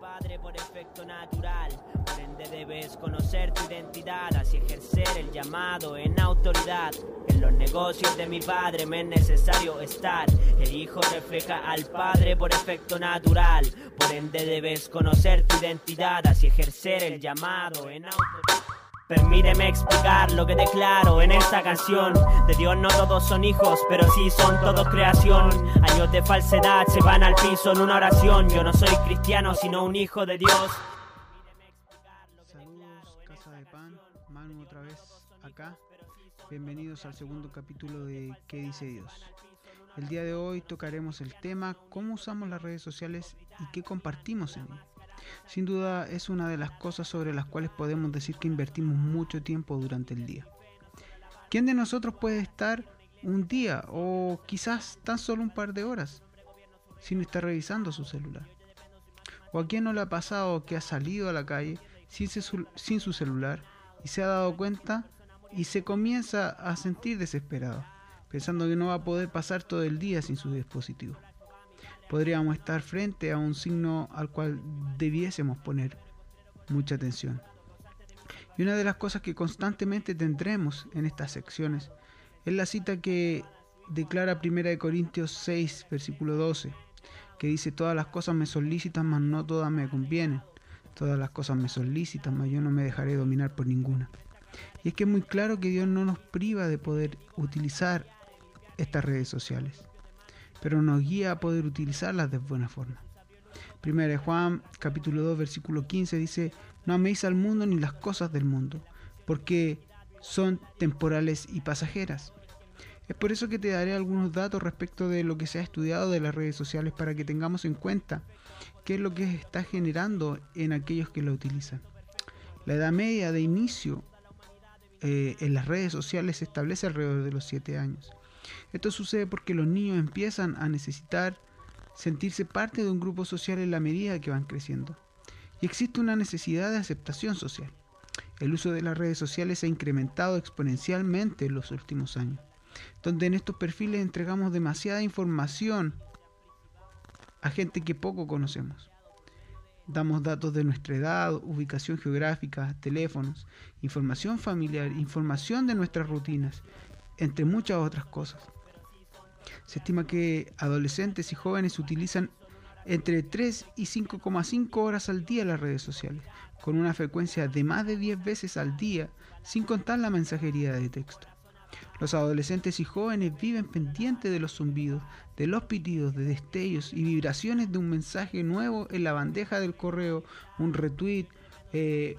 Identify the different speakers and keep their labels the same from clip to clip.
Speaker 1: padre por efecto natural. Por ende debes conocer tu identidad, así ejercer el llamado en autoridad. En los negocios de mi padre me es necesario estar. El hijo refleja al padre por efecto natural. Por ende debes conocer tu identidad, así ejercer el llamado en autoridad. Permíteme explicar lo que declaro en esta canción. De Dios no todos son hijos, pero sí son todos creación. Años de falsedad se van al piso en una oración. Yo no soy cristiano, sino un hijo de Dios.
Speaker 2: Saludos, Casa de Pan. Manu otra vez acá. Bienvenidos al segundo capítulo de ¿Qué dice Dios? El día de hoy tocaremos el tema cómo usamos las redes sociales y qué compartimos en ellas. Sin duda es una de las cosas sobre las cuales podemos decir que invertimos mucho tiempo durante el día. ¿Quién de nosotros puede estar un día o quizás tan solo un par de horas sin estar revisando su celular? ¿O a quién no le ha pasado que ha salido a la calle sin, sin su celular y se ha dado cuenta y se comienza a sentir desesperado, pensando que no va a poder pasar todo el día sin su dispositivo? Podríamos estar frente a un signo al cual debiésemos poner mucha atención. Y una de las cosas que constantemente tendremos en estas secciones es la cita que declara 1 Corintios 6, versículo 12, que dice, todas las cosas me son lícitas, mas no todas me convienen. Todas las cosas me son lícitas, mas yo no me dejaré dominar por ninguna. Y es que es muy claro que Dios no nos priva de poder utilizar estas redes sociales pero nos guía a poder utilizarlas de buena forma. Primera de Juan capítulo 2 versículo 15 dice, no améis al mundo ni las cosas del mundo, porque son temporales y pasajeras. Es por eso que te daré algunos datos respecto de lo que se ha estudiado de las redes sociales para que tengamos en cuenta qué es lo que está generando en aquellos que la utilizan. La edad media de inicio eh, en las redes sociales se establece alrededor de los 7 años. Esto sucede porque los niños empiezan a necesitar sentirse parte de un grupo social en la medida que van creciendo. Y existe una necesidad de aceptación social. El uso de las redes sociales ha incrementado exponencialmente en los últimos años, donde en estos perfiles entregamos demasiada información a gente que poco conocemos. Damos datos de nuestra edad, ubicación geográfica, teléfonos, información familiar, información de nuestras rutinas, entre muchas otras cosas. Se estima que adolescentes y jóvenes utilizan entre 3 y 5,5 horas al día las redes sociales, con una frecuencia de más de 10 veces al día, sin contar la mensajería de texto. Los adolescentes y jóvenes viven pendientes de los zumbidos, de los pitidos, de destellos y vibraciones de un mensaje nuevo en la bandeja del correo, un retweet, eh,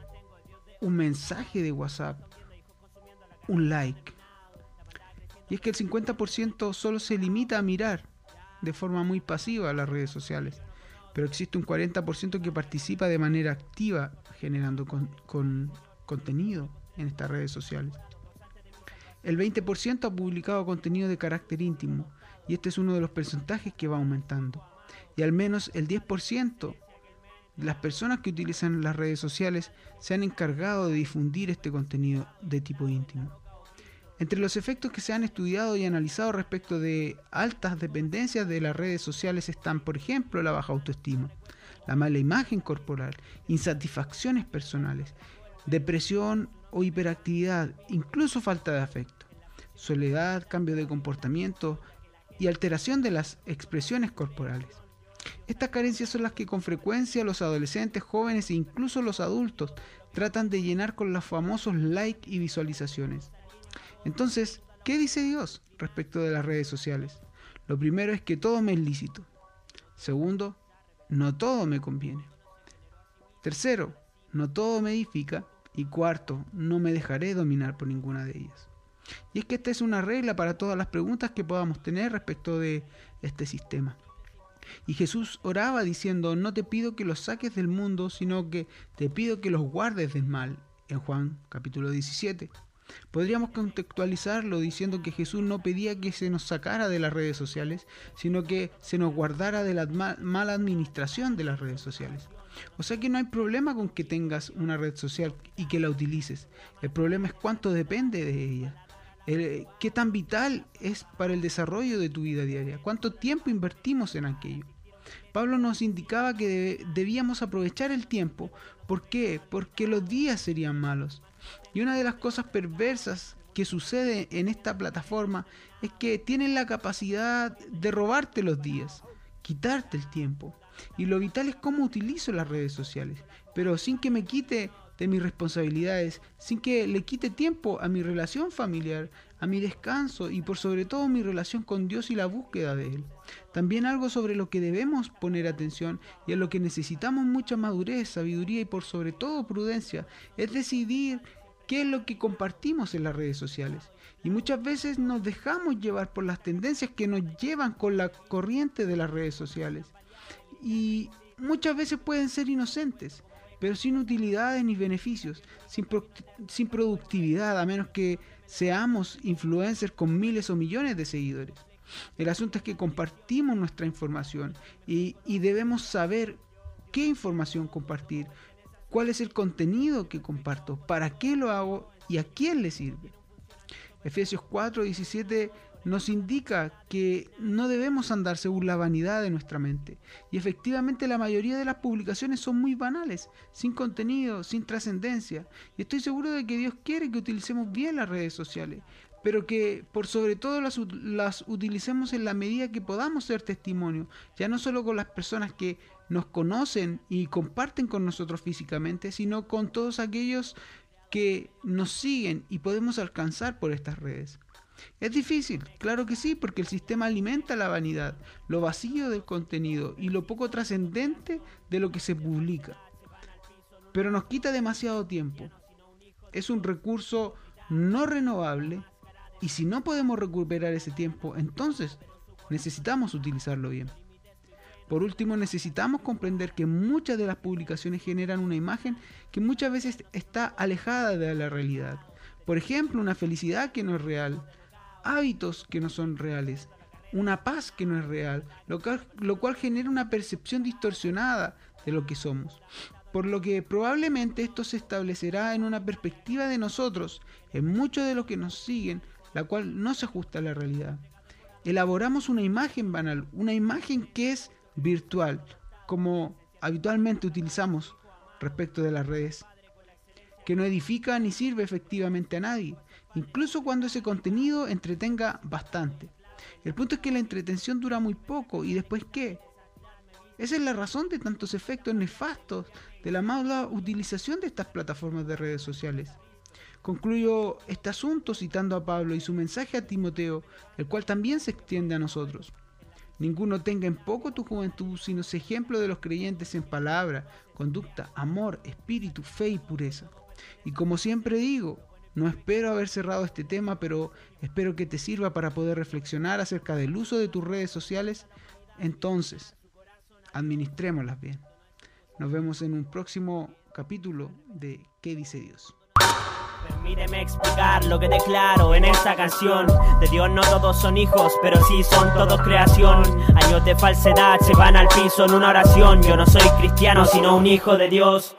Speaker 2: un mensaje de WhatsApp, un like. Y es que el 50% solo se limita a mirar de forma muy pasiva las redes sociales, pero existe un 40% que participa de manera activa generando con, contenido en estas redes sociales. El 20% ha publicado contenido de carácter íntimo y este es uno de los porcentajes que va aumentando. Y al menos el 10% de las personas que utilizan las redes sociales se han encargado de difundir este contenido de tipo íntimo. Entre los efectos que se han estudiado y analizado respecto de altas dependencias de las redes sociales están, por ejemplo, la baja autoestima, la mala imagen corporal, insatisfacciones personales, depresión o hiperactividad, incluso falta de afecto, soledad, cambio de comportamiento y alteración de las expresiones corporales. Estas carencias son las que con frecuencia los adolescentes, jóvenes e incluso los adultos tratan de llenar con los famosos likes y visualizaciones. Entonces, ¿qué dice Dios respecto de las redes sociales? Lo primero es que todo me es lícito. Segundo, no todo me conviene. Tercero, no todo me edifica. Y cuarto, no me dejaré dominar por ninguna de ellas. Y es que esta es una regla para todas las preguntas que podamos tener respecto de este sistema. Y Jesús oraba diciendo, no te pido que los saques del mundo, sino que te pido que los guardes del mal, en Juan capítulo 17. Podríamos contextualizarlo diciendo que Jesús no pedía que se nos sacara de las redes sociales, sino que se nos guardara de la mala administración de las redes sociales. O sea que no hay problema con que tengas una red social y que la utilices. El problema es cuánto depende de ella. qué tan vital es para el desarrollo de tu vida diaria. Cuánto tiempo invertimos en aquello. Pablo nos indicaba que debíamos aprovechar el tiempo. ¿Por qué? Porque los días serían malos. Y una de las cosas perversas que sucede en esta plataforma es que tienen la capacidad de robarte los días, quitarte el tiempo. Y lo vital es cómo utilizo las redes sociales, pero sin que me quite de mis responsabilidades, sin que le quite tiempo a mi relación familiar, a mi descanso y por sobre todo mi relación con Dios y la búsqueda de Él. También algo sobre lo que debemos poner atención y a lo que necesitamos mucha madurez, sabiduría y por sobre todo prudencia, es decidir qué es lo que compartimos en las redes sociales. Y muchas veces nos dejamos llevar por las tendencias que nos llevan con la corriente de las redes sociales. Y muchas veces pueden ser inocentes pero sin utilidades ni beneficios, sin, sin productividad, a menos que seamos influencers con miles o millones de seguidores. El asunto es que compartimos nuestra información y, y, debemos saber qué información compartir, cuál es el contenido que comparto, para qué lo hago y a quién le sirve. Efesios 4, 17 nos indica que no debemos andar según la vanidad de nuestra mente. Y efectivamente la mayoría de las publicaciones son muy banales, sin contenido, sin trascendencia. Y estoy seguro de que Dios quiere que utilicemos bien las redes sociales, pero que por sobre todo las, utilicemos en la medida que podamos ser testimonio, ya no solo con las personas que nos conocen y comparten con nosotros físicamente, sino con todos aquellos que nos siguen y podemos alcanzar por estas redes. Es difícil, claro que sí, porque el sistema alimenta la vanidad, lo vacío del contenido y lo poco trascendente de lo que se publica. Pero nos quita demasiado tiempo. Es un recurso no renovable y si no podemos recuperar ese tiempo, entonces necesitamos utilizarlo bien. Por último, necesitamos comprender que muchas de las publicaciones generan una imagen que muchas veces está alejada de la realidad. Por ejemplo, una felicidad que no es real, hábitos que no son reales, una paz que no es real, lo cual, lo cual genera una percepción distorsionada de lo que somos. Por lo que probablemente esto se establecerá en una perspectiva de nosotros, en muchos de los que nos siguen, la cual no se ajusta a la realidad. Elaboramos una imagen banal, una imagen que es virtual, como habitualmente utilizamos respecto de las redes, que no edifica ni sirve efectivamente a nadie, incluso cuando ese contenido entretenga bastante. El punto es que la entretención dura muy poco y después qué. Esa es la razón de tantos efectos nefastos de la mala utilización de estas plataformas de redes sociales. Concluyo este asunto citando a Pablo y su mensaje a Timoteo, el cual también se extiende a nosotros. Ninguno tenga en poco tu juventud, sino sea ejemplo de los creyentes en palabra, conducta, amor, espíritu, fe y pureza. Y como siempre digo, no espero haber cerrado este tema, pero espero que te sirva para poder reflexionar acerca del uso de tus redes sociales. Entonces, administrémoslas bien. Nos vemos en un próximo capítulo de ¿Qué dice Dios?
Speaker 1: Permíteme explicar lo que declaro en esta canción. De Dios no todos son hijos, pero sí son todos creación. Años de falsedad se van al piso en una oración. Yo no soy cristiano, sino un hijo de Dios.